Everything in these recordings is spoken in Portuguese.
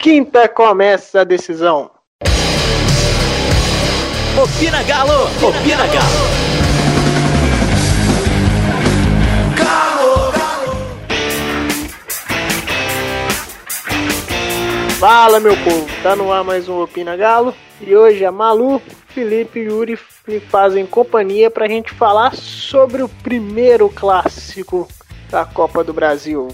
quinta começa a decisão. Opina Galo! Opina, Galo! Fala meu povo, tá no ar mais um Opina Galo e hoje a Malu, Felipe e Yuri me fazem companhia pra gente falar sobre o primeiro clássico da Copa do Brasil.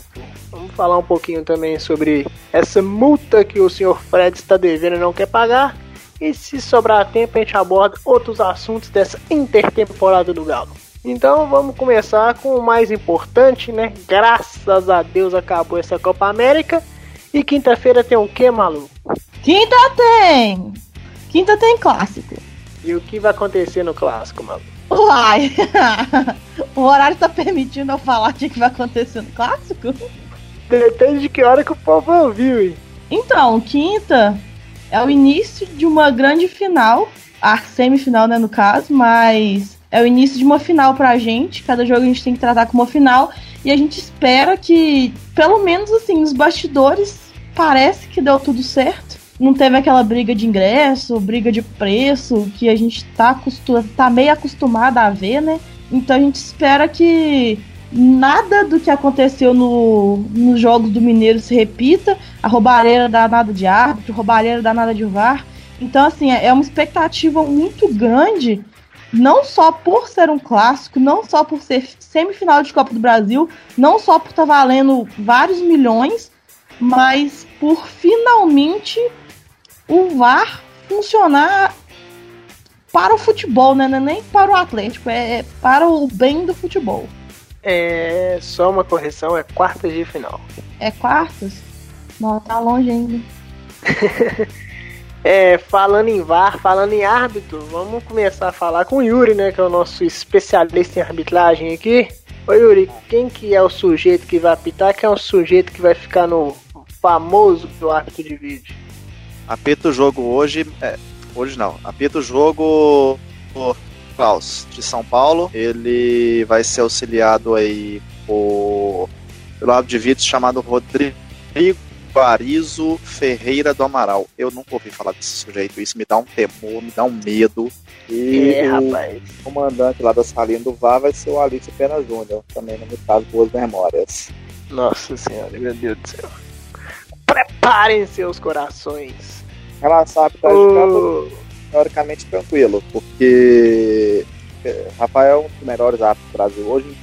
Vamos falar um pouquinho também sobre essa multa que o senhor Fred está devendo e não quer pagar. E se sobrar tempo, a gente aborda outros assuntos dessa intertemporada do Galo. Então vamos começar com o mais importante, né? Graças a Deus acabou essa Copa América. E quinta-feira tem o que, Malu? Quinta tem! Quinta tem clássico. E o que vai acontecer no clássico, Malu? Uai! o horário tá permitindo eu falar o que vai acontecer no clássico? Depende de que hora que o povo ouviu, hein? Então, quinta é o início de uma grande final, a semifinal, né, no caso, mas é o início de uma final pra gente. Cada jogo a gente tem que tratar como uma final. E a gente espera que, pelo menos assim, nos bastidores, parece que deu tudo certo. Não teve aquela briga de ingresso, briga de preço, que a gente tá, tá meio acostumado a ver, né? Então a gente espera que nada do que aconteceu no, nos jogos do Mineiro se repita. A roubalheira dá nada de árbitro, roubalheira dá nada de VAR. Então, assim, é uma expectativa muito grande, não só por ser um clássico, não só por ser semifinal de Copa do Brasil, não só por estar tá valendo vários milhões, mas por finalmente o VAR funcionar para o futebol, né? Não é nem para o Atlético, é para o bem do futebol. É só uma correção, é quartas de final. É quartas? Não, tá longe ainda. é, falando em VAR, falando em árbitro, vamos começar a falar com o Yuri, né? Que é o nosso especialista em arbitragem aqui. Ô Yuri, quem que é o sujeito que vai apitar? Quem é o sujeito que vai ficar no famoso do árbitro de vídeo? Apita o jogo hoje. É, hoje não. Apita o jogo Klaus, de São Paulo. Ele vai ser auxiliado aí por, pelo lado de vídeo chamado Rodrigo Arizo Ferreira do Amaral. Eu nunca ouvi falar desse sujeito. Isso me dá um temor, me dá um medo. E é, o rapaz. comandante lá da salinha do VAR vai ser o Alice Pena Júnior. Também não me traz boas memórias. Nossa senhora, meu Deus do céu. Preparem seus corações. Ela sabe, tá oh teoricamente tranquilo, porque é, Rafael é um dos melhores árbitros do Brasil hoje,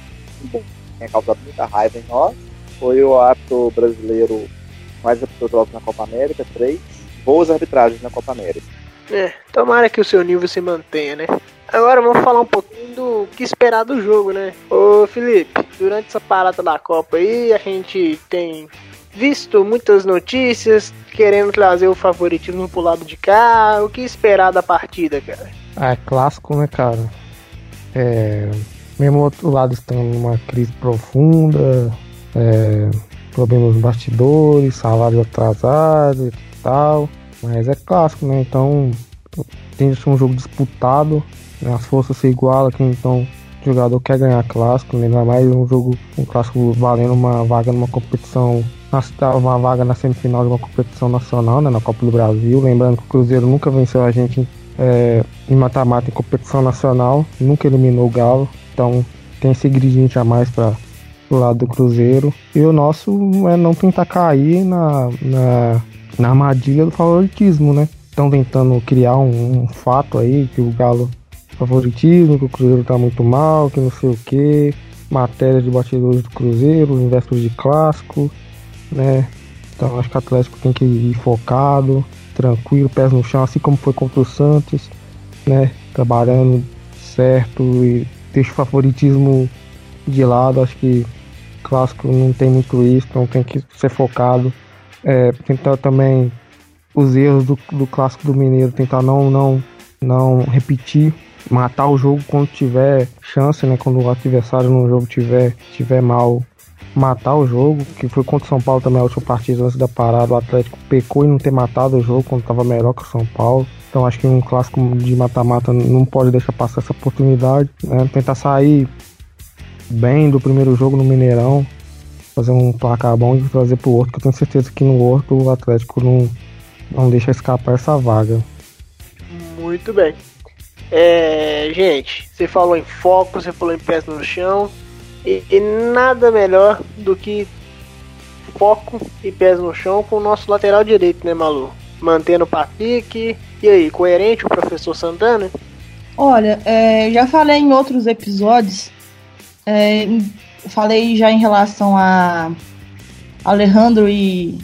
tem causado muita raiva em nós. Foi o árbitro brasileiro mais apitou jogos na Copa América, três. Boas arbitragens na Copa América. É, tomara que o seu nível se mantenha, né? Agora vamos falar um pouquinho do que esperar do jogo, né? Ô Felipe, durante essa parada da Copa aí, a gente tem visto muitas notícias querendo trazer o favoritismo pro lado de cá. O que esperar da partida, cara? Ah, é clássico, né, cara? É, mesmo o outro lado estão numa crise profunda, é, problemas nos bastidores, salário atrasado e tal. Mas é clássico, né? Então tem de ser um jogo disputado, né? as forças se igualam, então jogador quer ganhar clássico, né? ainda mais um jogo, um clássico valendo uma vaga numa competição uma vaga na semifinal de uma competição nacional, né, na Copa do Brasil. Lembrando que o Cruzeiro nunca venceu a gente é, em mata-mata em competição nacional, nunca eliminou o Galo, então tem esse ingrediente a mais para o lado do Cruzeiro. E o nosso é não tentar cair na, na, na armadilha do favoritismo, né? Estão tentando criar um, um, fato aí que o Galo favoritismo, que o Cruzeiro tá muito mal, que não sei o que, matéria de batidores do Cruzeiro, investos de clássico né? Então acho que o Atlético tem que ir focado, tranquilo, pés no chão, assim como foi contra o Santos, né? Trabalhando certo e deixa o favoritismo de lado. Acho que clássico não tem muito isso, então tem que ser focado. É, tentar também os erros do, do clássico do Mineiro, tentar não, não, não repetir, matar o jogo quando tiver chance, né? Quando o adversário no jogo tiver, tiver mal matar o jogo, que foi contra o São Paulo também a última partida antes da parada. O Atlético pecou em não ter matado o jogo quando estava melhor que o São Paulo. Então acho que um clássico de mata-mata não pode deixar passar essa oportunidade. Né? Tentar sair bem do primeiro jogo no Mineirão. fazer um placar bom e trazer pro Horto, que eu tenho certeza que no Horto o Atlético não, não deixa escapar essa vaga. Muito bem. É, gente, você falou em foco, você falou em pés no chão. E, e, nada melhor do que foco e pés no chão com o nosso lateral direito, né, Malu? Mantendo o Patrick. E aí, coerente o professor Santana? Olha, é, já falei em outros episódios, é, falei já em relação a Alejandro e,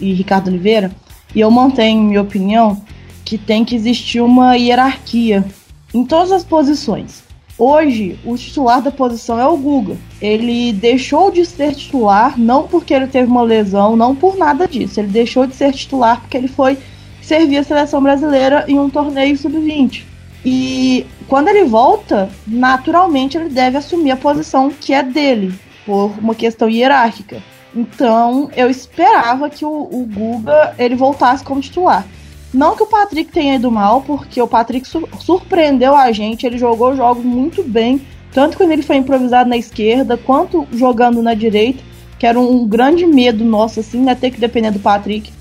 e Ricardo Oliveira, e eu mantenho minha opinião que tem que existir uma hierarquia em todas as posições. Hoje, o titular da posição é o Guga. Ele deixou de ser titular não porque ele teve uma lesão, não por nada disso. Ele deixou de ser titular porque ele foi servir a seleção brasileira em um torneio sub-20. E quando ele volta, naturalmente ele deve assumir a posição que é dele, por uma questão hierárquica. Então, eu esperava que o, o Guga ele voltasse como titular. Não que o Patrick tenha ido mal, porque o Patrick sur surpreendeu a gente, ele jogou jogos muito bem, tanto quando ele foi improvisado na esquerda, quanto jogando na direita, que era um grande medo nosso, assim, né, ter que depender do Patrick.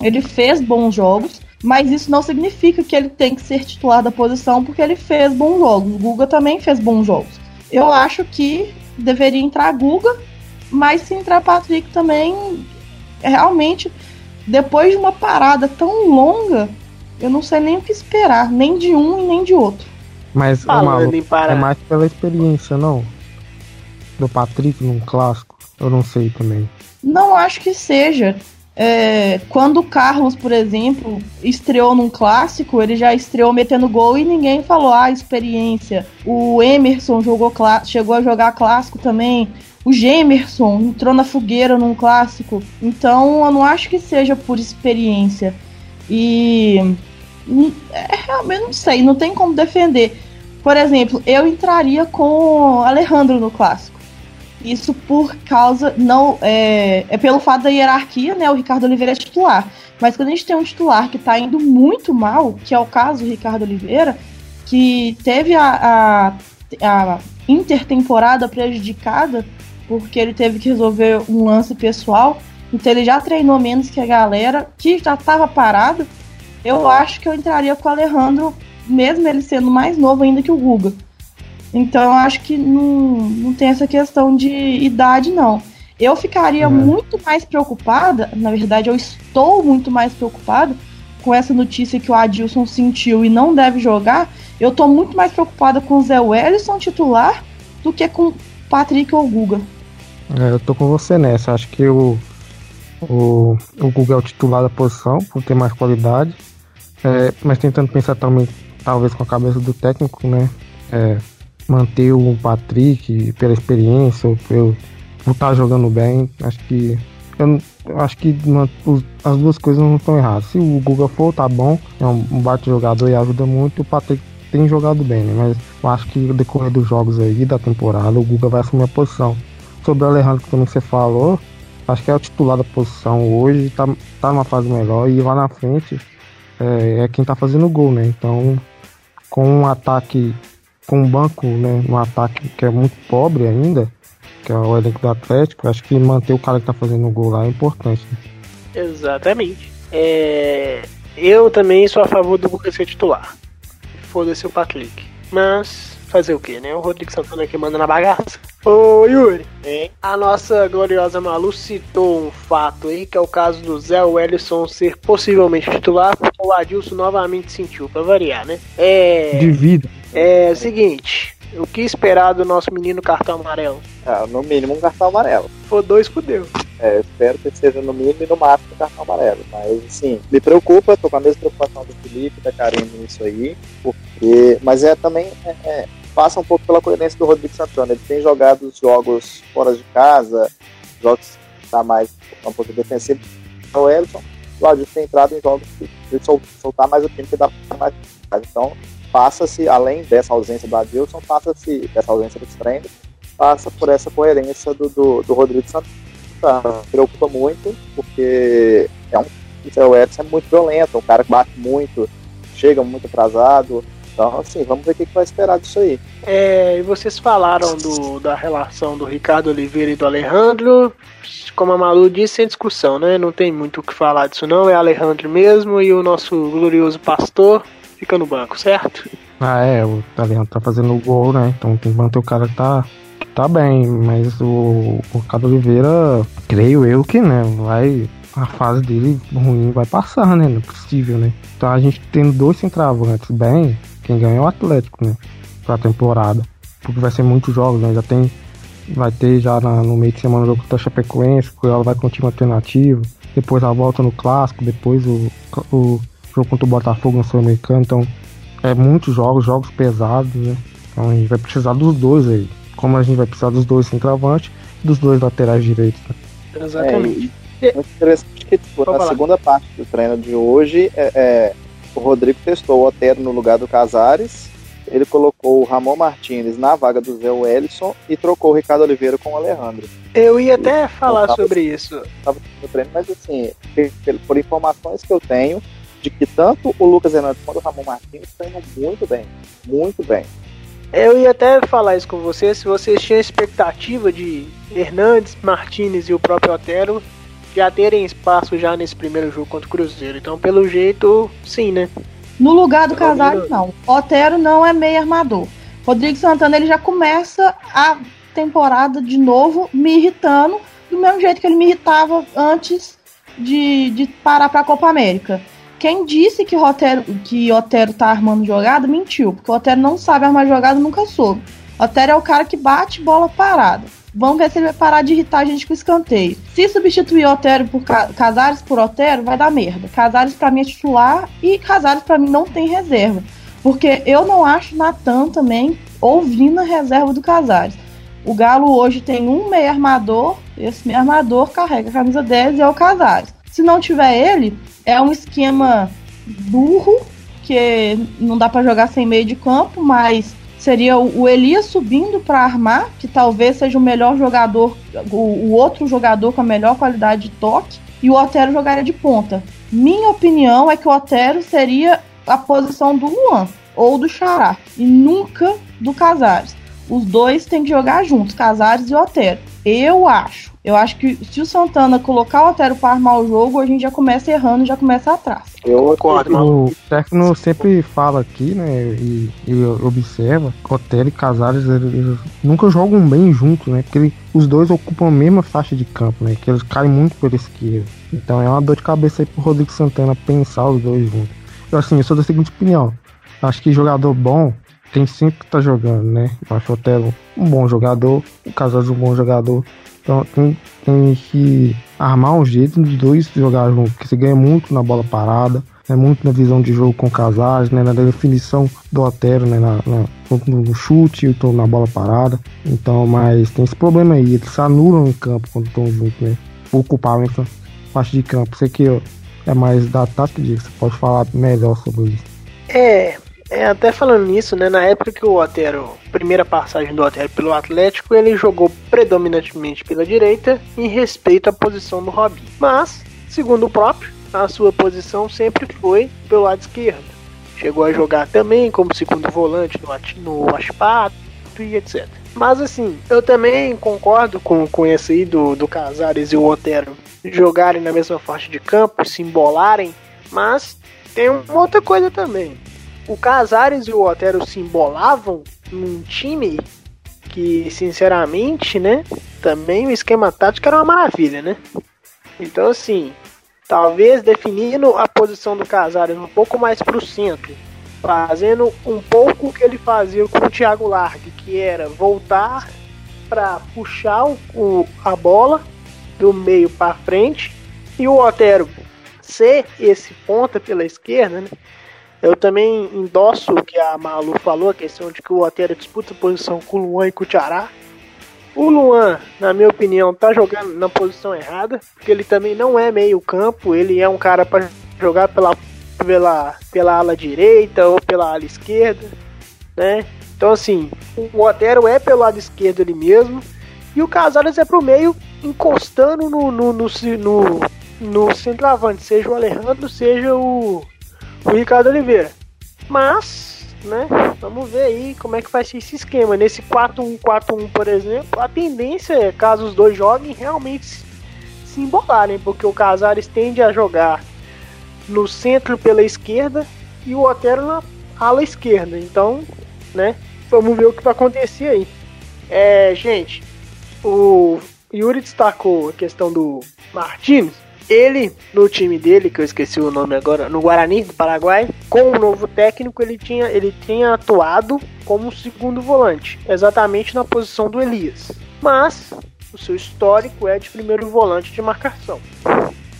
Ele fez bons jogos, mas isso não significa que ele tem que ser titular da posição, porque ele fez bons jogos. O Guga também fez bons jogos. Eu acho que deveria entrar Guga, mas se entrar Patrick também, realmente depois de uma parada tão longa, eu não sei nem o que esperar, nem de um e nem de outro. Mas Falando é mais pela experiência, não? Do Patrick num clássico? Eu não sei também. Não acho que seja. É, quando o Carlos, por exemplo, estreou num clássico, ele já estreou metendo gol e ninguém falou, ah, experiência. O Emerson jogou chegou a jogar clássico também. O Gemerson entrou na fogueira num clássico. Então eu não acho que seja por experiência. E hum, é, realmente não sei, não tem como defender. Por exemplo, eu entraria com Alejandro no clássico. Isso por causa. não É, é pelo fato da hierarquia, né? O Ricardo Oliveira é titular. Mas quando a gente tem um titular que tá indo muito mal, que é o caso do Ricardo Oliveira, que teve a, a, a intertemporada prejudicada porque ele teve que resolver um lance pessoal. Então ele já treinou menos que a galera, que já estava parado. Eu acho que eu entraria com o Alejandro, mesmo ele sendo mais novo ainda que o Guga. Então eu acho que não, não tem essa questão de idade, não. Eu ficaria uhum. muito mais preocupada, na verdade, eu estou muito mais preocupada com essa notícia que o Adilson sentiu e não deve jogar. Eu estou muito mais preocupada com o Zé Wellison titular do que com Patrick ou Guga. É, eu tô com você nessa. Acho que o, o, o Guga é o titular da posição, por ter mais qualidade. É, mas tentando pensar também, talvez com a cabeça do técnico, né? É, manter o Patrick pela experiência, ou por estar tá jogando bem. Acho que. Eu, acho que as duas coisas não estão erradas. Se o Guga for, tá bom. É um, um bate jogador e ajuda muito. O Patrick tem jogado bem, né? Mas eu acho que no decorrer dos jogos aí da temporada, o Guga vai assumir a posição. Sobre o Alejandro, também você falou, acho que é o titular da posição hoje, tá, tá numa fase melhor e lá na frente é, é quem tá fazendo gol, né? Então, com um ataque, com um banco, né? Um ataque que é muito pobre ainda, que é o elenco do Atlético, acho que manter o cara que tá fazendo gol lá é importante. Né? Exatamente. É... Eu também sou a favor do Lucas ser titular. Foda-se o Patrick. Mas fazer o quê, né? O Rodrigo Santana que manda na bagaça. Ô Yuri, hein? a nossa gloriosa Malu citou um fato aí, que é o caso do Zé Wellison ser possivelmente titular, porque o Adilson novamente sentiu, pra variar, né? É. De vida. É o seguinte. O que esperar do nosso menino cartão amarelo? Ah, no mínimo um cartão amarelo. For dois, fudeu. É, espero que seja no mínimo e no máximo cartão amarelo. Mas, assim, me preocupa, tô com a mesma preocupação do Felipe, da Karine nisso aí, porque. Mas é também. É, é passa um pouco pela coerência do Rodrigo Santana. Ele tem jogado os jogos fora de casa, jogos que está mais um pouco defensivo. O Elton, o Adilson tem entrado em jogos de soltar mais o time que dá mais. Então, passa-se, além dessa ausência do Adilson, passa-se, dessa ausência dos treinos, passa por essa coerência do, do, do Rodrigo Santana. Preocupa muito, porque é um, o Edson é muito violento, um cara que bate muito, chega muito atrasado, Então, assim, vamos ver o que, que vai esperar disso aí. É, e vocês falaram do, da relação do Ricardo Oliveira e do Alejandro. Como a Malu disse, sem discussão, né? Não tem muito o que falar disso, não. É Alejandro mesmo e o nosso glorioso pastor fica no banco, certo? Ah, é, o Alejandro tá fazendo o gol, né? Então tem que manter o cara que tá, tá bem. Mas o, o Ricardo Oliveira, creio eu que, né, vai. A fase dele ruim vai passar, né? Não é possível, né? Então a gente tendo dois centravantes bem, quem ganha é o Atlético, né? Pra temporada. Porque vai ser muitos jogos, né? Já tem. Vai ter já na- no meio de semana o jogo da Chapecoense, que ela vai com o time alternativo. Depois a volta no clássico, depois o, o jogo contra o Botafogo no Sul-Americano. Então é muitos jogos, jogos pesados, né? Então a gente vai precisar dos dois aí. Como a gente vai precisar dos dois centravantes e dos dois laterais direitos. Né? Exatamente. É, muito interessante que, tipo, na segunda parte do treino de hoje, é, é, o Rodrigo testou o Otero no lugar do Casares, ele colocou o Ramon Martinez na vaga do Zé Wellison e trocou o Ricardo Oliveira com o Alejandro. Eu ia até falar sobre isso. Tava no treino, mas assim, por informações que eu tenho, de que tanto o Lucas Hernandes quanto o Ramon Martins estão indo muito bem. Muito bem. Eu ia até falar isso com vocês, se vocês tinham expectativa de Hernandes, Martinez e o próprio Otero já terem espaço já nesse primeiro jogo contra o Cruzeiro. Então, pelo jeito, sim, né? No lugar do Casares, não. Otero não é meio armador. Rodrigo Santana ele já começa a temporada de novo me irritando do mesmo jeito que ele me irritava antes de, de parar para a Copa América. Quem disse que Otero, que Otero tá armando jogada, mentiu, porque o Otero não sabe armar jogada, nunca soube. Otero é o cara que bate bola parada. Vamos ver se ele vai parar de irritar a gente com escanteio. Se substituir Otero por Ca- Casares por Otero, vai dar merda. Casares pra mim é titular e Casares pra mim não tem reserva. Porque eu não acho Natan também ouvindo a reserva do Casares. O Galo hoje tem um meio armador, esse meio armador carrega a camisa 10 e é o Casares. Se não tiver ele, é um esquema burro, que não dá pra jogar sem meio de campo, mas seria o Elias subindo para armar, que talvez seja o melhor jogador, o outro jogador com a melhor qualidade de toque, e o Otero jogaria de ponta. Minha opinião é que o Otero seria a posição do Luan ou do Xará, e nunca do Casares. Os dois têm que jogar juntos, Casares e Otero. Eu acho. Eu acho que se o Santana colocar o Otero para armar o jogo, a gente já começa errando, já começa atrás. Eu Concordo, mano. O técnico sempre fala aqui, né, e, e observa que Otero e Casares eles, eles nunca jogam bem juntos, né, porque ele- os dois ocupam a mesma faixa de campo, né, que eles caem muito pela esquerda. Então é uma dor de cabeça aí pro Rodrigo Santana pensar os dois juntos. Eu, assim, eu sou da seguinte opinião, acho que jogador bom tem sempre que tá jogando, né, eu acho o Otero um bom jogador, o Casares um bom jogador, então tem, tem que armar um jeito dos dois jogar junto, porque você ganha muito na bola parada, é muito na visão de jogo com Casares, né, na definição do Otero, né, na, na- no chute e na bola parada. Então, mas tem esse problema aí, eles se anulam em campo quando estão juntos, né, por ocupar a mesma parte de campo. Você que é mais da tática, Diego, você pode falar melhor sobre isso. É, é, até falando nisso, né? Na época que o Otero, primeira passagem do Otero pelo Atlético, ele jogou predominantemente pela direita em respeito à posição do Robinho. Mas, segundo o próprio, a sua posição sempre foi pelo lado esquerdo. Chegou a jogar também como segundo volante no, no Aspato e etc. Mas assim, eu também concordo com, com esse aí do, do Casares e o Otero jogarem na mesma faixa de campo, se embolarem, mas tem uma outra coisa também. O Casares e o Otero se embolavam num time que, sinceramente, né? Também o esquema tático era uma maravilha, né? Então, assim, talvez definindo a posição do Casares um pouco mais pro centro, fazendo um pouco o que ele fazia com o Thiago Largue, que era voltar para puxar o, o- a bola do meio para frente e o Otero ser esse ponta pela esquerda, né? Eu também endosso o que a Malu falou, a questão de que o Otero disputa posição com o Luan e com o Tiará. O Luan, na minha opinião, tá jogando na posição errada, porque ele também não é meio campo, ele é um cara para jogar pela, pela, pela ala direita ou pela ala esquerda, né? Então assim, o Otero é pelo lado esquerdo ele mesmo, e o Casares é pro meio, encostando no, no, no, no, no centroavante, seja o Alejandro, seja o, o Ricardo Oliveira. Mas né? Vamos ver aí como é que vai ser esse esquema. Nesse 4-1-4-1, por exemplo, a tendência é, caso os dois joguem, realmente se embolarem, porque o Casares tende a jogar no centro pela esquerda e o Otero na ala esquerda. Então, né? Vamos ver o que vai acontecer aí. É, gente, o Yuri destacou a questão do Martins. Ele, no time dele, que eu esqueci o nome agora, no Guarani do Paraguai, com o novo técnico, ele tinha, ele tinha atuado como segundo volante, exatamente na posição do Elias. Mas o seu histórico é de primeiro volante de marcação.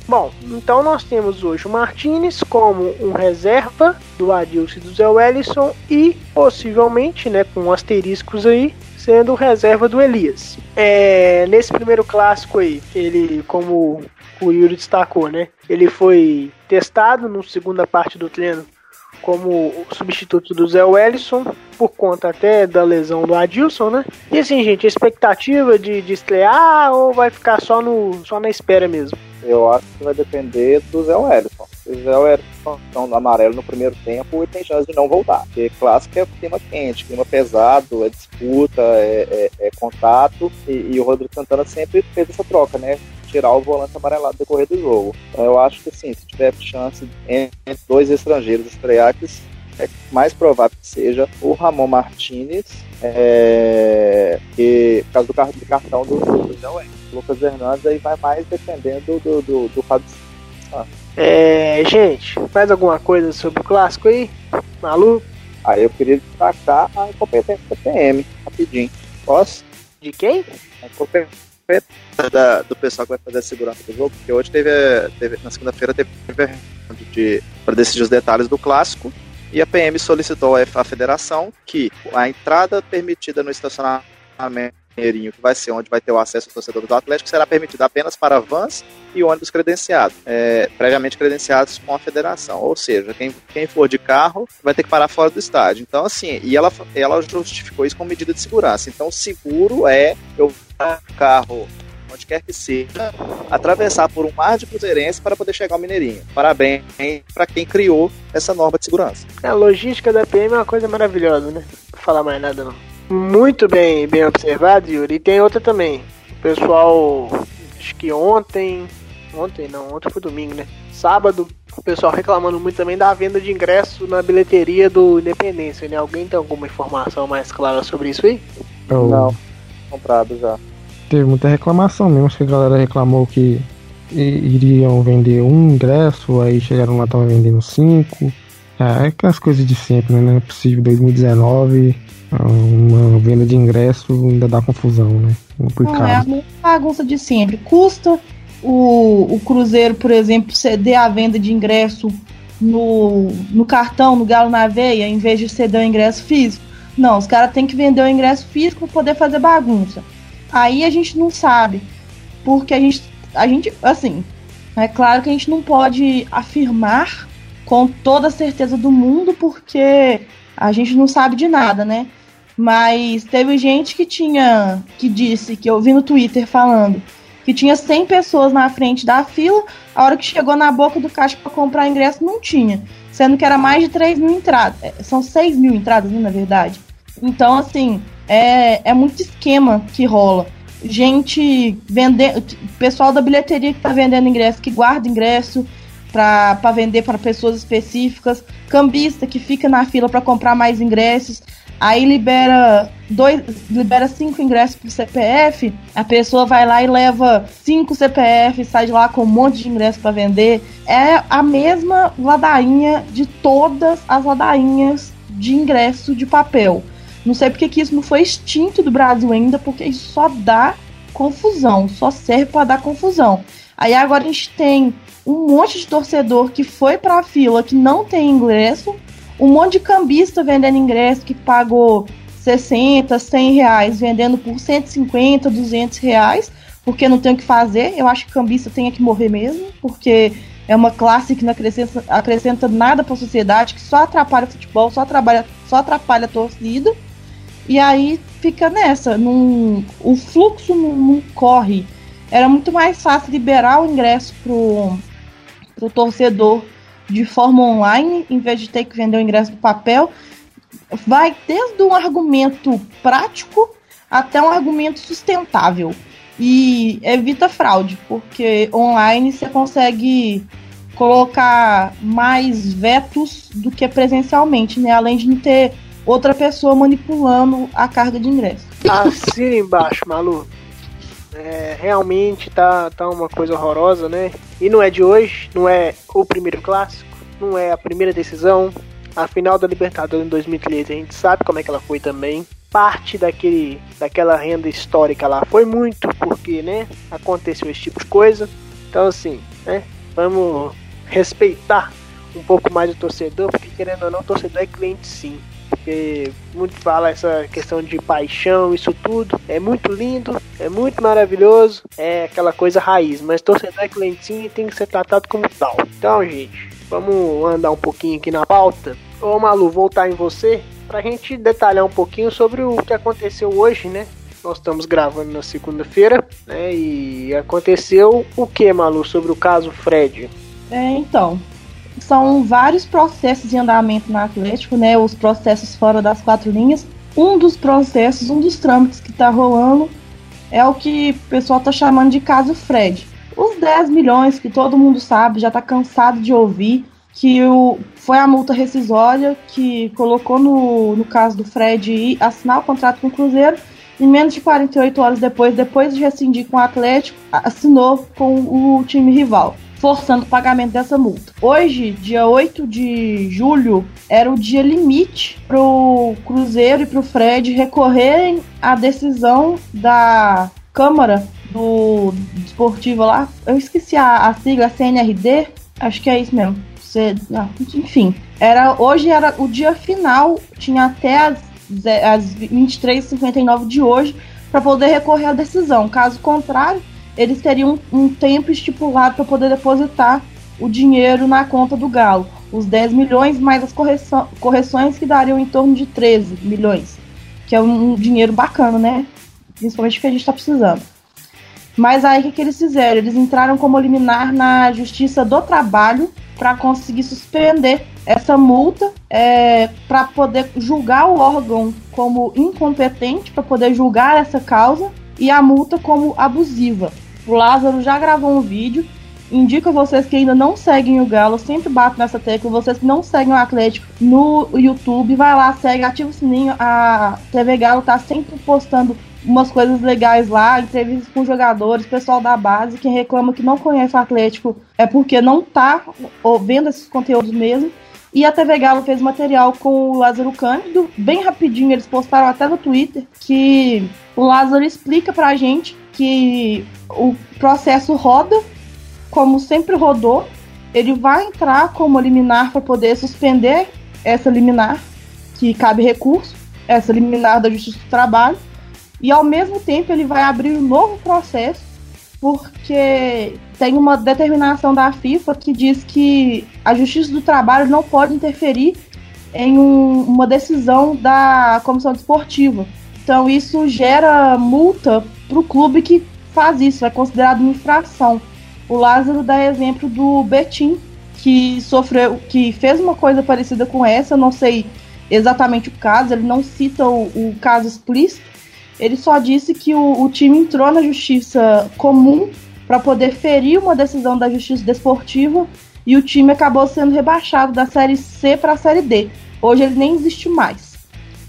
Bom, então nós temos hoje o Martinez como um reserva do Adilson e do Zé Wellison e possivelmente, né, com asteriscos aí, sendo reserva do Elias. É, nesse primeiro clássico aí, ele, como o Yuri destacou, né, ele foi testado na segunda parte do treino como substituto do Zé Wellison, por conta até da lesão do Adilson, né? E assim, gente, a expectativa de, de estrear ou vai ficar só, no, só na espera mesmo? Eu acho que vai depender do Zé Wellison. Se o Zé Wellison estão no amarelo no primeiro tempo, ele tem chance de não voltar. Porque clássico é clima quente, clima pesado, é disputa, é, é, é contato. E, e, o Rodrigo Santana sempre fez essa troca, né? Tirar o volante amarelado no decorrer do jogo. Então eu acho que sim, se tiver chance entre dois estrangeiros estrear, que é mais provável que seja o Ramon Martinez, é, que, por causa do, cartão do, do Zé Wellison. Lucas Hernandes aí vai mais dependendo do, do, do Fábio É, gente, mais alguma coisa sobre o clássico aí? Malu? Aí eu queria destacar a incompetência da PM, rapidinho. Posso? De quem? A incompetência da, do pessoal que vai fazer a segurança do jogo, porque hoje teve, teve na segunda-feira teve de, para decidir os detalhes do clássico e a PM solicitou à federação que a entrada permitida no estacionamento Mineirinho, que vai ser onde vai ter o acesso aos torcedores do Atlético, será permitido apenas para vans e ônibus credenciados, é, previamente credenciados com a federação. Ou seja, quem, quem for de carro vai ter que parar fora do estádio. Então, assim, e ela, ela justificou isso com medida de segurança. Então, seguro é eu carro onde quer que seja, atravessar por um mar de cruzeirense para poder chegar ao Mineirinho. Parabéns para quem criou essa norma de segurança. A logística da PM é uma coisa maravilhosa, né? Não vou falar mais nada não. Muito bem, bem observado, Yuri. E tem outra também. O pessoal, acho que ontem. Ontem não, ontem foi domingo, né? Sábado, o pessoal reclamando muito também da venda de ingresso na bilheteria do Independência, né? Alguém tem alguma informação mais clara sobre isso aí? Oh. Não, comprado já. Teve muita reclamação mesmo, acho que a galera reclamou que iriam vender um ingresso, aí chegaram lá, estavam vendendo cinco. É, é aquelas coisas de sempre, né? Não é possível 2019 uma venda de ingresso ainda dá confusão, né? Complicado. Não, é a bagunça de sempre. Custa o, o Cruzeiro, por exemplo, ceder a venda de ingresso no, no cartão, no galo na veia, em vez de ceder o ingresso físico. Não, os caras têm que vender o ingresso físico para poder fazer bagunça. Aí a gente não sabe. Porque a gente, a gente, assim, é claro que a gente não pode afirmar com toda a certeza do mundo, porque a gente não sabe de nada, né? Mas teve gente que tinha, que disse, que eu vi no Twitter falando, que tinha 100 pessoas na frente da fila, a hora que chegou na boca do caixa para comprar ingresso não tinha, sendo que era mais de 3 mil entradas. É, são 6 mil entradas, né, na verdade. Então, assim, é, é muito esquema que rola. Gente vendendo. Pessoal da bilheteria que tá vendendo ingresso, que guarda ingresso para vender para pessoas específicas. Cambista que fica na fila para comprar mais ingressos. Aí libera dois, libera cinco ingressos pro CPF, a pessoa vai lá e leva cinco CPF, sai de lá com um monte de ingresso para vender. É a mesma ladainha de todas as ladainhas de ingresso de papel. Não sei porque que isso não foi extinto do Brasil ainda, porque isso só dá confusão, só serve para dar confusão. Aí agora a gente tem um monte de torcedor que foi para a fila que não tem ingresso um monte de cambista vendendo ingresso que pagou 60, 100 reais, vendendo por 150, 200 reais, porque não tem o que fazer. Eu acho que cambista tem que morrer mesmo, porque é uma classe que não acrescenta, acrescenta nada para a sociedade, que só atrapalha o futebol, só, trabalha, só atrapalha a torcida. E aí fica nessa, num, o fluxo não, não, corre. Era muito mais fácil liberar o ingresso pro, pro torcedor de forma online, em vez de ter que vender o ingresso do papel. vai desde um argumento prático até um argumento sustentável. E evita fraude, porque online você consegue colocar mais vetos do que presencialmente, né? Além de não ter outra pessoa manipulando a carga de ingresso. Assina embaixo, Malu. É, realmente tá, tá uma coisa horrorosa, né? E não é de hoje, não é o primeiro clássico, não é a primeira decisão. A final da Libertadores em 2013 a gente sabe como é que ela foi também. Parte daquele, daquela renda histórica lá foi muito porque, né, aconteceu esse tipo de coisa. Então, assim, né, vamos respeitar um pouco mais o torcedor, porque querendo ou não, o torcedor é cliente sim porque muito fala essa questão de paixão, isso tudo. É muito lindo, é muito maravilhoso, é aquela coisa raiz, mas torcedor é clientinho e tem que ser tratado como tal. Então, gente, vamos andar um pouquinho aqui na pauta. Ô Malu, voltar em você pra gente detalhar um pouquinho sobre o que aconteceu hoje, né? Nós estamos gravando na segunda-feira, né? E aconteceu o que, Malu, sobre o caso Fred? É, então, são vários processos em andamento no Atlético, né? Os processos fora das quatro linhas. Um dos processos, um dos trâmites que está rolando é o que o pessoal está chamando de caso Fred. Os 10 milhões que todo mundo sabe, já está cansado de ouvir, que o, foi a multa rescisória que colocou no, no caso do Fred assinar o contrato com o Cruzeiro e menos de 48 horas depois, depois de rescindir com o Atlético, assinou com o time rival forçando o pagamento dessa multa. Hoje, dia 8 de julho, era o dia limite para o Cruzeiro e para o Fred recorrerem à decisão da Câmara do Desportivo lá. Eu esqueci a, a sigla CNRD, acho que é isso mesmo. Cê, não, enfim, era hoje era o dia final, tinha até as, as 23h59 de hoje para poder recorrer à decisão. Caso contrário, eles teriam um tempo estipulado para poder depositar o dinheiro na conta do Galo. Os 10 milhões mais as correções que dariam em torno de 13 milhões. Que é um dinheiro bacana, né? Principalmente que a gente está precisando. Mas aí o que, que eles fizeram? Eles entraram como liminar na Justiça do Trabalho para conseguir suspender essa multa é, para poder julgar o órgão como incompetente para poder julgar essa causa e a multa como abusiva. O Lázaro já gravou um vídeo. Indico a vocês que ainda não seguem o Galo, sempre bato nessa tecla. Vocês que não seguem o Atlético no YouTube, vai lá, segue, ativa o sininho. A TV Galo tá sempre postando umas coisas legais lá, entrevistas com jogadores, pessoal da base. Quem reclama que não conhece o Atlético é porque não tá vendo esses conteúdos mesmo. E a TV Galo fez material com o Lázaro Cândido, bem rapidinho, eles postaram até no Twitter, que o Lázaro explica pra gente que o processo roda, como sempre rodou, ele vai entrar como liminar para poder suspender essa liminar, que cabe recurso, essa liminar da Justiça do Trabalho, e ao mesmo tempo ele vai abrir um novo processo porque tem uma determinação da FIFA que diz que a Justiça do Trabalho não pode interferir em um, uma decisão da Comissão Desportiva. Então isso gera multa para o clube que faz isso, é considerado uma infração. O Lázaro dá exemplo do Betim, que sofreu, que fez uma coisa parecida com essa, não sei exatamente o caso, ele não cita o, o caso explícito, ele só disse que o, o time entrou na justiça comum para poder ferir uma decisão da justiça desportiva e o time acabou sendo rebaixado da série C para a série D. Hoje ele nem existe mais.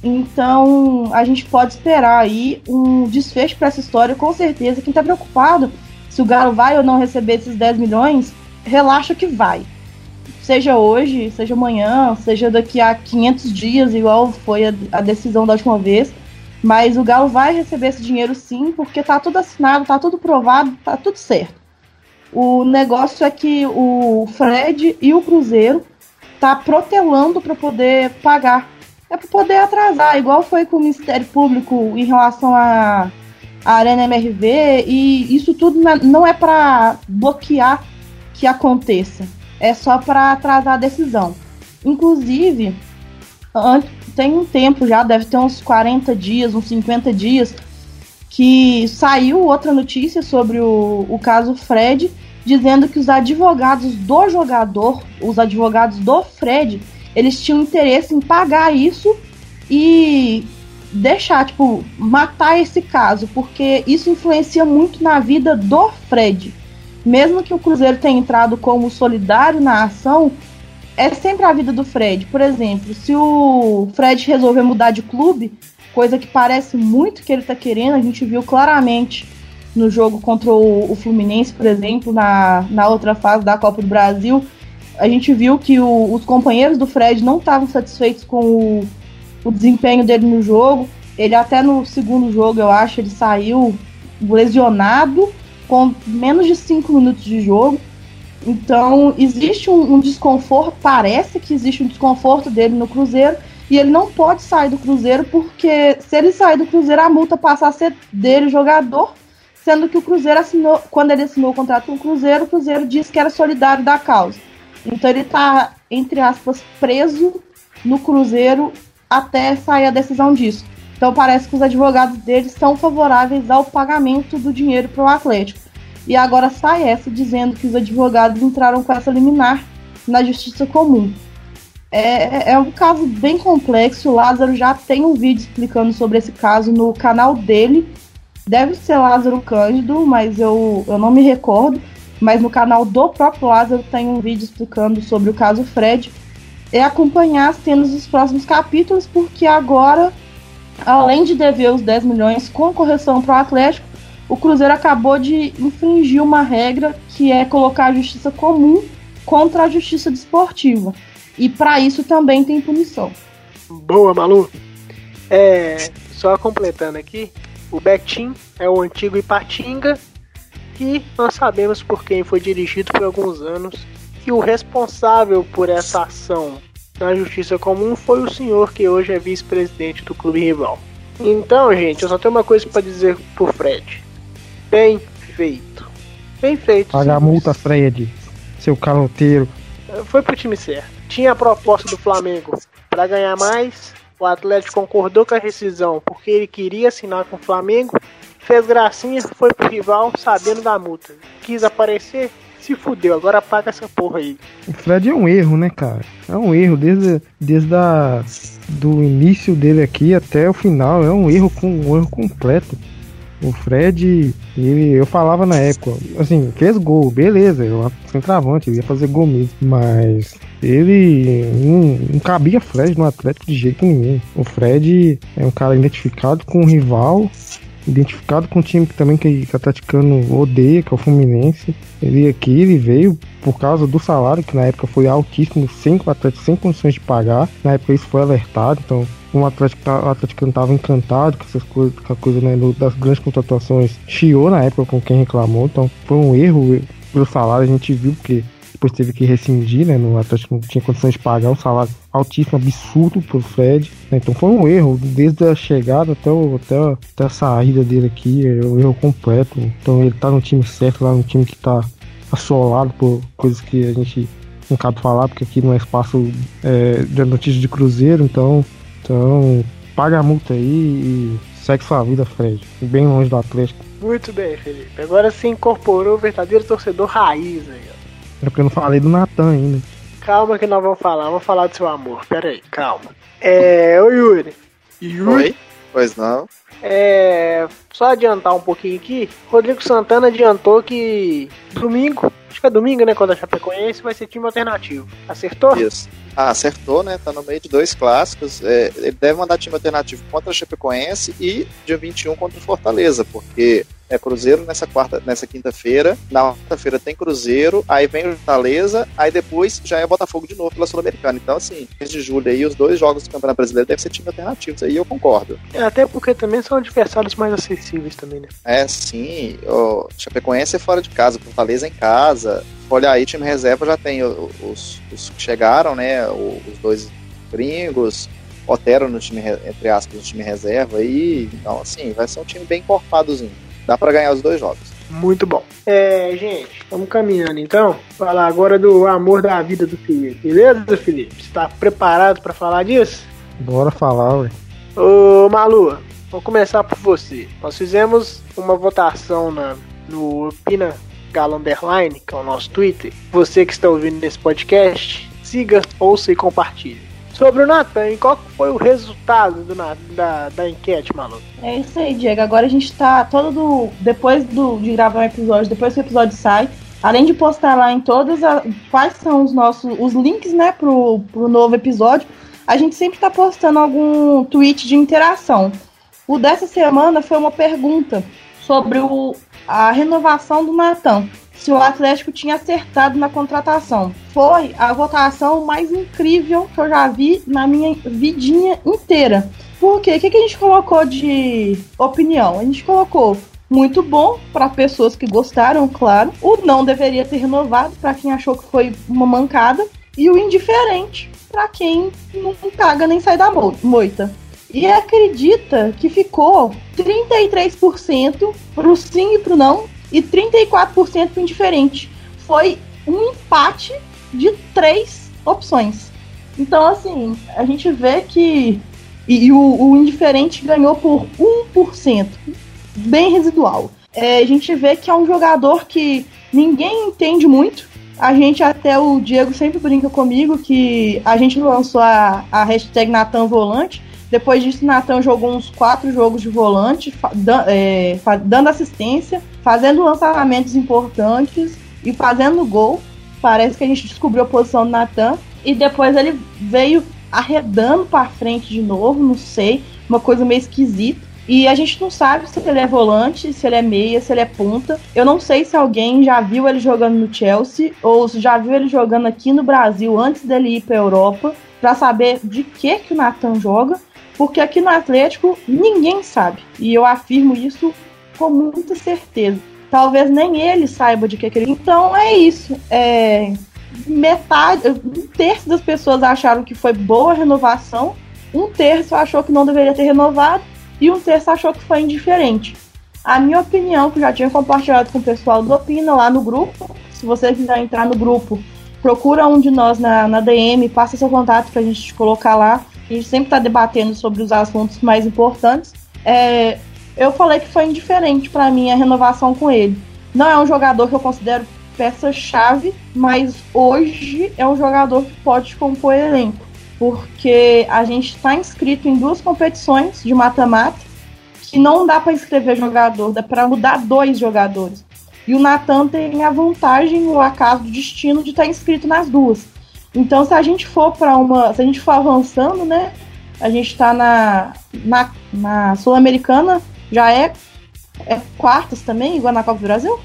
Então a gente pode esperar aí um desfecho para essa história, com certeza. Quem está preocupado se o Galo vai ou não receber esses 10 milhões, relaxa que vai. Seja hoje, seja amanhã, seja daqui a 500 dias, igual foi a, a decisão da última vez mas o Galo vai receber esse dinheiro sim, porque tá tudo assinado, tá tudo provado, tá tudo certo. O negócio é que o Fred e o Cruzeiro tá protelando para poder pagar. É para poder atrasar, igual foi com o Ministério Público em relação à, Arena MRV, e isso tudo não é, é para bloquear que aconteça, é só para atrasar a decisão. Inclusive, tem um tempo já, deve ter uns 40 dias, uns 50 dias, que saiu outra notícia sobre o, o caso Fred, dizendo que os advogados do jogador, os advogados do Fred, eles tinham interesse em pagar isso e deixar, tipo, matar esse caso, porque isso influencia muito na vida do Fred. Mesmo que o Cruzeiro tenha entrado como solidário na ação, é sempre a vida do Fred. Por exemplo, se o Fred resolver mudar de clube, coisa que parece muito que ele está querendo, a gente viu claramente no jogo contra o, o, Fluminense, por exemplo, na, na outra fase da Copa do Brasil, a gente viu que o, os companheiros do Fred não estavam satisfeitos com o, o desempenho dele no jogo. Ele até no segundo jogo, eu acho, ele saiu lesionado com menos de 5 minutos de jogo. Então, existe um, um, desconforto, parece que existe um desconforto dele no Cruzeiro, e ele não pode sair do Cruzeiro, porque se ele sair do Cruzeiro, a multa passa a ser dele, jogador, sendo que o Cruzeiro assinou, quando ele assinou o contrato com o Cruzeiro, o Cruzeiro disse que era solidário da causa. Então ele está, entre aspas, preso no Cruzeiro até sair a decisão disso. Então parece que os advogados dele são favoráveis ao pagamento do dinheiro para o Atlético. E agora sai essa dizendo que os advogados entraram com essa liminar na justiça comum. É, é um caso bem complexo. O Lázaro já tem um vídeo explicando sobre esse caso no canal dele. Deve ser Lázaro Cândido, mas eu, eu não me recordo. Mas no canal do próprio Lázaro tem um vídeo explicando sobre o caso Fred. É acompanhar as cenas dos próximos capítulos, porque agora além de dever os 10 milhões com correção para o Atlético, o Cruzeiro acabou de infringir uma regra que é colocar a justiça comum contra a justiça desportiva. E para isso também tem punição. Boa, Malu. É, só completando aqui, o Betim é o antigo Ipatinga, que nós sabemos por quem foi dirigido por alguns anos, que o responsável por essa ação na justiça comum foi o senhor que hoje é vice-presidente do clube rival. Então, gente, eu só tenho uma coisa para dizer pro Fred. Bem feito. Bem feito. Paga a multa, Fred. Seu caloteiro. Foi pro time certo. Tinha a proposta do Flamengo para ganhar mais. O Atlético concordou com a rescisão porque ele queria assinar com o Flamengo. Fez gracinha, foi pro rival sabendo da multa. Quis aparecer, se fudeu, agora paga essa porra aí. O Fred é um erro, né, cara? É um erro desde, desde a, do início dele aqui até o final. É um erro com um erro completo. O Fred, ele, eu falava na época, assim, fez gol, beleza, eu centroavante, ia fazer gol mesmo, mas ele não, não cabia Fred no Atlético de jeito nenhum. O Fred é um cara identificado com o rival, identificado com um time que também que, o Atleticano odeia, que é o Fluminense. Ele aqui ele veio por causa do salário, que na época foi altíssimo, sem, sem condições de pagar. Na época isso foi alertado, então o Atlético, o Atlético estava encantado com essas coisas, com a coisa né, das grandes contratações. Chiou na época com quem reclamou, então foi um erro pelo salário, a gente viu que depois teve que rescindir, né? No Atlético não tinha condições de pagar um salário altíssimo, absurdo pro Fred. Né, então foi um erro, desde a chegada até, o, até, a, até a saída dele aqui, é um erro completo. Então ele tá no time certo, lá no time que tá assolado por coisas que a gente não cabe falar, porque aqui não é espaço é, de notícia de Cruzeiro, então, então paga a multa aí e segue sua vida, Fred. Bem longe do Atlético. Muito bem, Felipe. Agora se incorporou o verdadeiro torcedor raiz aí, ó. É porque eu não falei do Natan ainda. Calma que nós vamos falar, vamos falar do seu amor. Pera aí, calma. É. Ô Yuri. Yuri? Oi? Pois não. É. Só adiantar um pouquinho aqui. Rodrigo Santana adiantou que domingo, acho que é domingo, né? Quando a Chapecoense vai ser time alternativo. Acertou? Isso. Ah, acertou, né? Tá no meio de dois clássicos. É, ele deve mandar time alternativo contra a Chapecoense e dia 21 contra o Fortaleza, porque é Cruzeiro nessa quarta, nessa quinta-feira. Na quarta-feira tem Cruzeiro, aí vem o Fortaleza, aí depois já é Botafogo de novo pela Sul-Americana. Então, assim, mês de julho aí, os dois jogos do Campeonato Brasileiro devem ser time alternativo. Isso aí eu concordo. É, até porque também são adversários mais acessíveis também, né? É, sim. O Chapecoense é fora de casa, Fortaleza é em casa. Olha aí, time reserva já tem os, os que chegaram, né? Os dois gringos, Otero no time, entre aspas, no time reserva aí. Então, assim, vai ser um time bem encorpadozinho. Dá para ganhar os dois jogos. Muito bom. É, gente, vamos caminhando então. Falar agora do amor da vida do Felipe. Beleza, Felipe? Está preparado para falar disso? Bora falar, ué. Ô, Malu, vou começar por você. Nós fizemos uma votação na, no Opina Galo Underline, que é o nosso Twitter. Você que está ouvindo nesse podcast, siga, ouça e compartilhe. Sobre o Natan. E qual foi o resultado do, da, da enquete, maluco? É isso aí, Diego. Agora a gente tá todo do. Depois do, de gravar um episódio, depois que o episódio sai, além de postar lá em todas as. Quais são os nossos. os links, né, pro, pro novo episódio, a gente sempre tá postando algum tweet de interação. O dessa semana foi uma pergunta sobre o, a renovação do Natan se o Atlético tinha acertado na contratação. Foi a votação mais incrível que eu já vi na minha vidinha inteira. Por quê? O que, a gente colocou de opinião? A gente colocou muito bom para pessoas que gostaram, claro. O não deveria ter renovado para quem achou que foi uma mancada. E o indiferente para quem não caga nem sai da moita. E acredita que ficou 33% pro sim e pro não e 34% para indiferente. Foi um empate de três opções. Então, assim, a gente vê que. E, e o, o, indiferente ganhou por 1%, bem residual. É, a gente vê que é um jogador que ninguém entende muito. A gente, até o Diego sempre brinca comigo que a gente lançou a, a hashtag Natan Volante depois disso, Natan jogou uns quatro jogos de volante, é, dando assistência, fazendo lançamentos importantes e fazendo gol. Parece que a gente descobriu a posição do Natan. E depois ele veio arredando para frente de novo, não sei, uma coisa meio esquisita. E a gente não sabe se ele é volante, se ele é meia, se ele é ponta. Eu não sei se alguém já viu ele jogando no Chelsea ou se já viu ele jogando aqui no Brasil antes dele ir para Europa, para saber de que que o Natan joga. Porque aqui no Atlético ninguém sabe. E eu afirmo isso com muita certeza. Talvez nem ele saiba de que aquele. Então é isso. É... Metade, um terço das pessoas acharam que foi boa a renovação, um terço achou que não deveria ter renovado e um terço achou que foi indiferente. A minha opinião, que eu já tinha compartilhado com o pessoal do Opina lá no grupo, se você quiser entrar no grupo, procura um de nós na, na DM, passa seu contato pra gente te colocar lá a gente sempre está debatendo sobre os assuntos mais importantes. É, eu falei que foi indiferente para mim a renovação com ele. Não é um jogador que eu considero peça-chave, mas hoje é um jogador que pode compor elenco. Porque a gente está inscrito em duas competições de mata-mata que não dá para inscrever jogador, dá para mudar dois jogadores. E o Natan tem a vantagem, o acaso do destino de estar tá inscrito nas duas. Então, se a gente for para uma. Se a gente for avançando, né? A gente está na, na, na Sul-Americana, já é, é quartas também, igual na Copa do Brasil?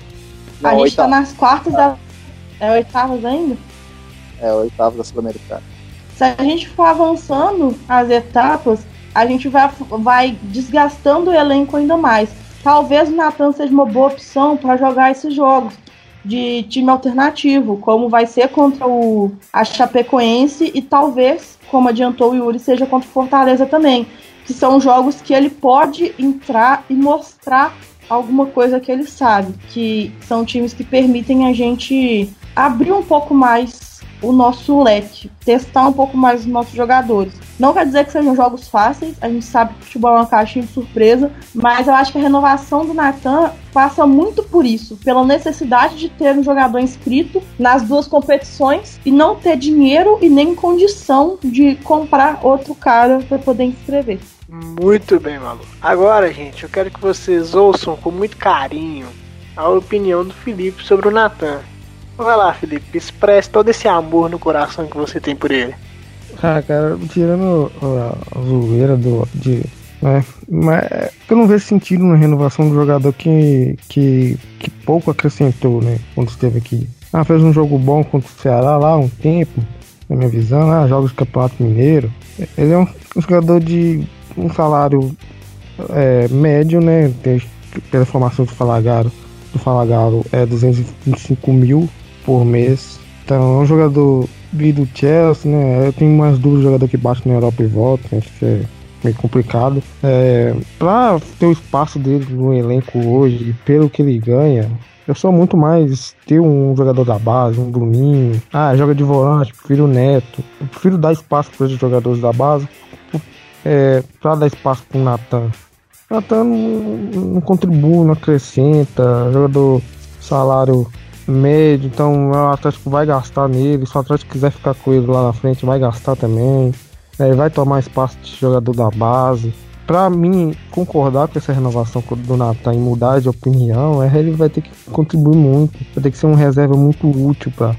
Não, a gente está nas quartas da. É oitavas ainda? É, oitavas da Sul-Americana. Se a gente for avançando as etapas, a gente vai, vai desgastando o elenco ainda mais. Talvez o Natan seja uma boa opção para jogar esses jogos de time alternativo, como vai ser contra o a Chapecoense e talvez, como adiantou o Yuri, seja contra o Fortaleza também, que são jogos que ele pode entrar e mostrar alguma coisa que ele sabe, que são times que permitem a gente abrir um pouco mais o nosso leque, testar um pouco mais os nossos jogadores. Não quer dizer que sejam jogos fáceis, a gente sabe que o futebol é uma caixinha de surpresa, mas eu acho que a renovação do Natan passa muito por isso, pela necessidade de ter um jogador inscrito nas duas competições e não ter dinheiro e nem condição de comprar outro cara para poder inscrever. Muito bem, Malu. Agora, gente, eu quero que vocês ouçam com muito carinho a opinião do Felipe sobre o Natan. Vai lá, Felipe, expresse todo esse amor no coração que você tem por ele. Ah, cara, tirando a, zoeira do. De, né, mas é eu não vejo sentido na renovação do jogador que, que, que pouco acrescentou, né? Quando esteve aqui. Ah, fez um jogo bom contra o Ceará lá um tempo, na minha visão, ah, jogos de Campeonato Mineiro. Ele é um, um jogador de um salário é, médio, né? Tem, pela formação do Falagaro, do Falagaro é 225 mil por mês. Então é um jogador vindo do Chelsea, né? Eu tenho mais dúvidas de jogador que bate na Europa e volta, acho que é meio complicado. É, pra ter o espaço dele no elenco hoje, pelo que ele ganha, eu sou muito mais ter um jogador da base, um Bruninho. Ah, joga de volante, prefiro o Neto. Eu prefiro dar espaço para esses jogadores da base é, para dar espaço pro Natan. Natan não, não contribui, não acrescenta. Jogador salário médio, então o Atlético vai gastar nele. Se o Atlético quiser ficar com ele lá na frente, vai gastar também. É, vai tomar espaço de jogador da base. Pra mim, concordar com essa renovação do Natan e mudar de opinião, é, ele vai ter que contribuir muito. Vai ter que ser um reserva muito útil pra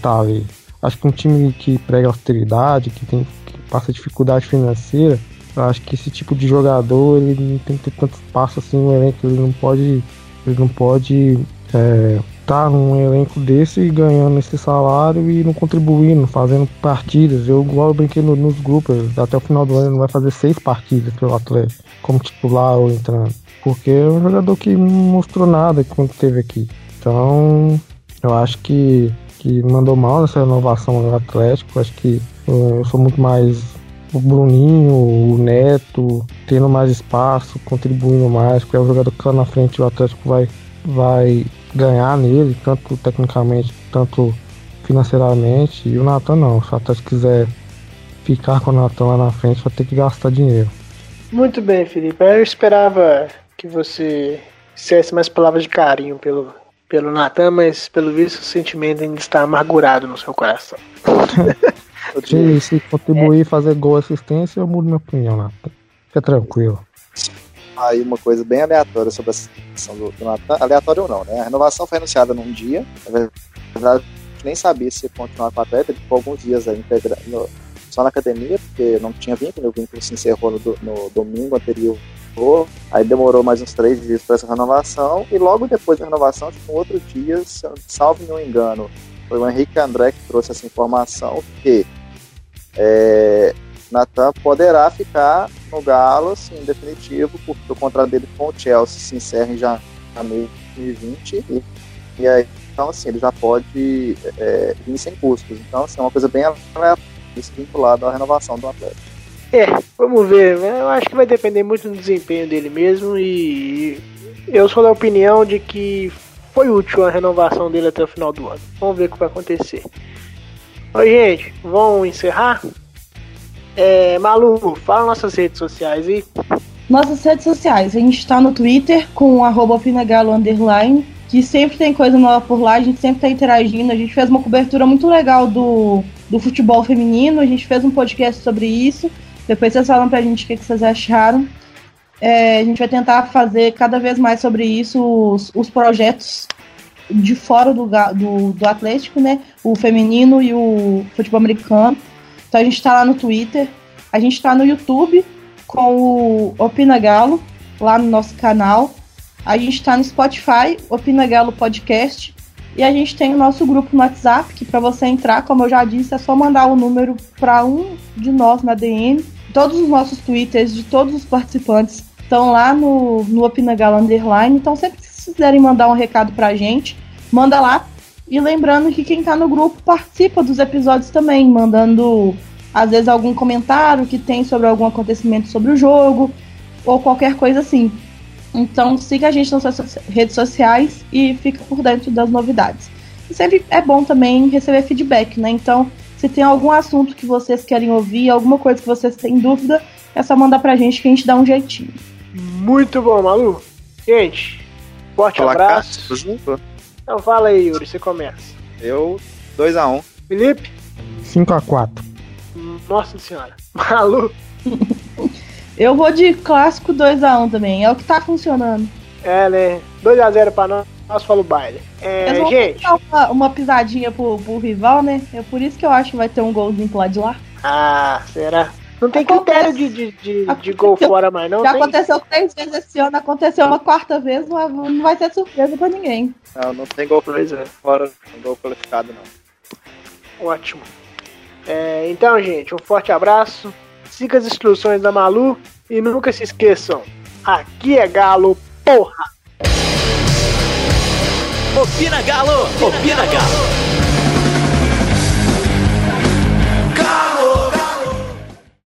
tá ali. Acho que um time que prega austeridade, que, tem, que passa dificuldade financeira, acho que esse tipo de jogador ele não tem que ter tanto espaço assim no elenco, ele não pode. Ele não pode é, tá num elenco desse e ganhando esse salário e não contribuindo, fazendo partidas. Eu igual eu brinquei no, nos grupos, até o final do ano ele vai fazer seis partidas pelo Atlético, como titular ou entrando. Porque é um jogador que não mostrou nada quando esteve aqui. Então, eu acho que, que mandou mal nessa renovação do Atlético. Eu acho que eu sou muito mais o Bruninho, o Neto, tendo mais espaço, contribuindo mais, porque é um jogador que lá na frente o Atlético vai, vai ganhar nele, tanto tecnicamente, tanto financeiramente. E o Natan não. Se o Atlético quiser ficar com o Natan lá na frente, vai ter que gastar dinheiro. Muito bem, Felipe. Eu esperava que você dissesse mais palavras de carinho pelo, pelo Natan, mas pelo visto o sentimento ainda está amargurado no seu coração. se, se contribuir, é. fazer gol assistência, eu mudo minha opinião, Natan. Fica tranquilo aí uma coisa bem aleatória sobre a situação do, do Natan. Aleatória ou não, né? A renovação foi anunciada num dia. Na verdade, nem sabia se ia continuar com a atleta. Ele ficou alguns dias aí integra, só na academia, porque não tinha vínculo. O vínculo se encerrou no, no domingo anterior. Aí demorou mais uns três dias para essa renovação. E logo depois da renovação, tipo, outro dia, salvo não engano, foi o Henrique André que trouxe essa informação que é, Natan poderá ficar no Galo, assim, definitivo, porque o contrato dele com o Chelsea se encerra em janeiro de 2020 e, e aí, então, assim, ele já pode é, vir sem custos. Então, assim, é uma coisa bem isso vinculado à renovação do atleta. É, vamos ver. Né? Eu acho que vai depender muito do desempenho dele mesmo e eu sou da opinião de que foi útil a renovação dele até o final do ano. Vamos ver o que vai acontecer. Oi, gente, vamos encerrar? É, Malu, fala nossas redes sociais aí. Nossas redes sociais, a gente está no Twitter com arroba Pinagalo Underline, que sempre tem coisa nova por lá, a gente sempre está interagindo, a gente fez uma cobertura muito legal do, do futebol feminino, a gente fez um podcast sobre isso, depois vocês falam pra gente o que, que vocês acharam. É, a gente vai tentar fazer cada vez mais sobre isso, os, os projetos de fora do, do, do Atlético, né? O feminino e o futebol americano. Então a gente está lá no Twitter, a gente está no YouTube com o Opina Galo, lá no nosso canal. A gente está no Spotify, Opina Galo Podcast. E a gente tem o nosso grupo no WhatsApp, que para você entrar, como eu já disse, é só mandar o número para um de nós na DM. Todos os nossos twitters de todos os participantes estão lá no, no Opina Galo Underline. Então, sempre que vocês quiserem mandar um recado pra gente, manda lá e lembrando que quem tá no grupo participa dos episódios também, mandando às vezes algum comentário que tem sobre algum acontecimento sobre o jogo ou qualquer coisa assim. Então siga a gente nas suas redes sociais e fica por dentro das novidades. E sempre é bom também receber feedback, né? Então, se tem algum assunto que vocês querem ouvir, alguma coisa que vocês têm dúvida, é só mandar pra gente que a gente dá um jeitinho. Muito bom, Malu. Gente, forte Olá, abraço. Junto. Então fala aí, Yuri, você começa. Eu, 2x1. Um. Felipe? 5x4. Nossa senhora. Malu? Eu vou de clássico 2x1 também, é o que tá funcionando. É, né? 2x0 pra nós, nós fala o baile. É, gente. Uma, uma pisadinha pro, pro rival, né? É por isso que eu acho que vai ter um golzinho pro lado de lá. Ah, será? Não tem Acontece. critério de, de, de, de gol fora mais, não? Já tem? aconteceu três vezes esse ano, aconteceu uma quarta vez, não vai ser surpresa pra ninguém. Não, não tem gol é. fora, não gol qualificado, não. Ótimo. É, então, gente, um forte abraço. Siga as instruções da Malu e nunca se esqueçam: aqui é Galo, porra! Opina Galo! Opina Galo!